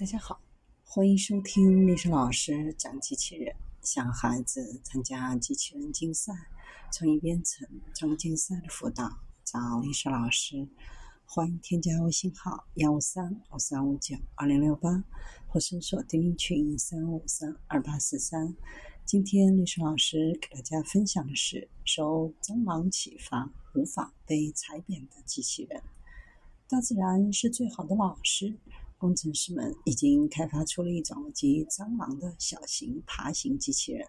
大家好，欢迎收听历史老师讲机器人。想孩子参加机器人竞赛、创意编程、创竞赛的辅导，找历史老师。欢迎添加微信号幺五三五三五九二零六八，或搜索钉钉群三五三二八四三。今天历史老师给大家分享的是：受蟑螂启发，无法被踩扁的机器人。大自然是最好的老师。工程师们已经开发出了一种集蟑螂的小型爬行机器人，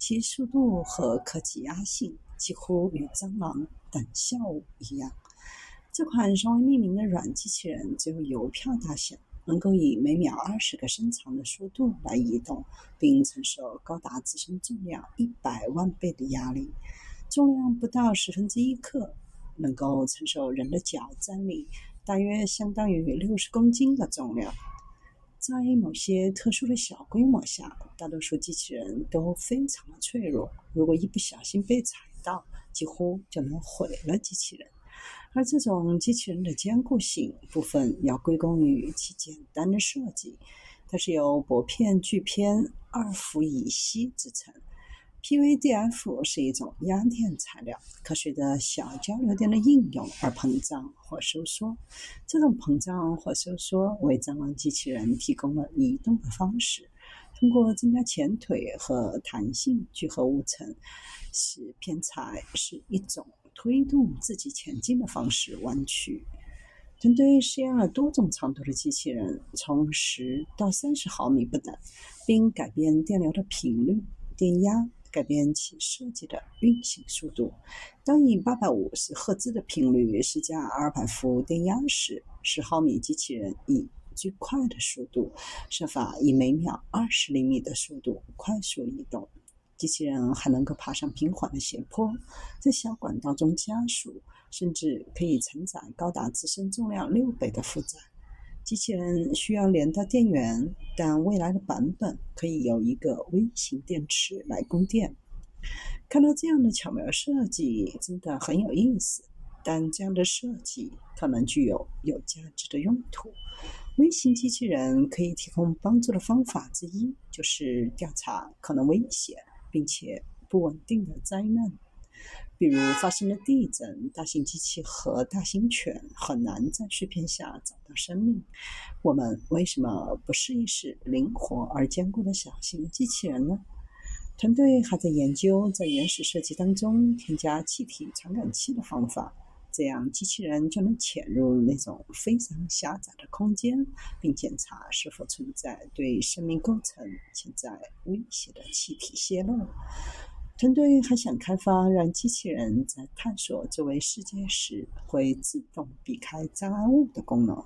其速度和可挤压性几乎与蟑螂等效一样。这款尚未命名的软机器人只有邮票大小，能够以每秒二十个伸长的速度来移动，并承受高达自身重量一百万倍的压力，重量不到十分之一克，能够承受人的脚站立。大约相当于六十公斤的重量，在某些特殊的小规模下，大多数机器人都非常的脆弱。如果一不小心被踩到，几乎就能毁了机器人。而这种机器人的坚固性部分要归功于其简单的设计，它是由薄片聚片二氟乙烯制成。PVDF 是一种压电材料，可随着小交流电的应用而膨胀或收缩。这种膨胀或收缩为蟑螂机器人提供了移动的方式。通过增加前腿和弹性聚合物层，使片材是一种推动自己前进的方式弯曲。团队试验了多种长度的机器人，从十到三十毫米不等，并改变电流的频率、电压。改变其设计的运行速度。当以八百五十赫兹的频率施加二百伏电压时，十毫米机器人以最快的速度，设法以每秒二十厘米的速度快速移动。机器人还能够爬上平缓的斜坡，在小管道中加速，甚至可以承载高达自身重量六倍的负载。机器人需要连到电源，但未来的版本可以有一个微型电池来供电。看到这样的巧妙设计，真的很有意思。但这样的设计可能具有有价值的用途。微型机器人可以提供帮助的方法之一，就是调查可能危险并且不稳定的灾难。比如发生了地震，大型机器和大型犬很难在碎片下找到生命。我们为什么不试一试灵活而坚固的小型机器人呢？团队还在研究在原始设计当中添加气体传感器的方法，这样机器人就能潜入那种非常狭窄的空间，并检查是否存在对生命构成潜在威胁的气体泄漏。团队还想开发让机器人在探索周围世界时会自动避开障碍物的功能。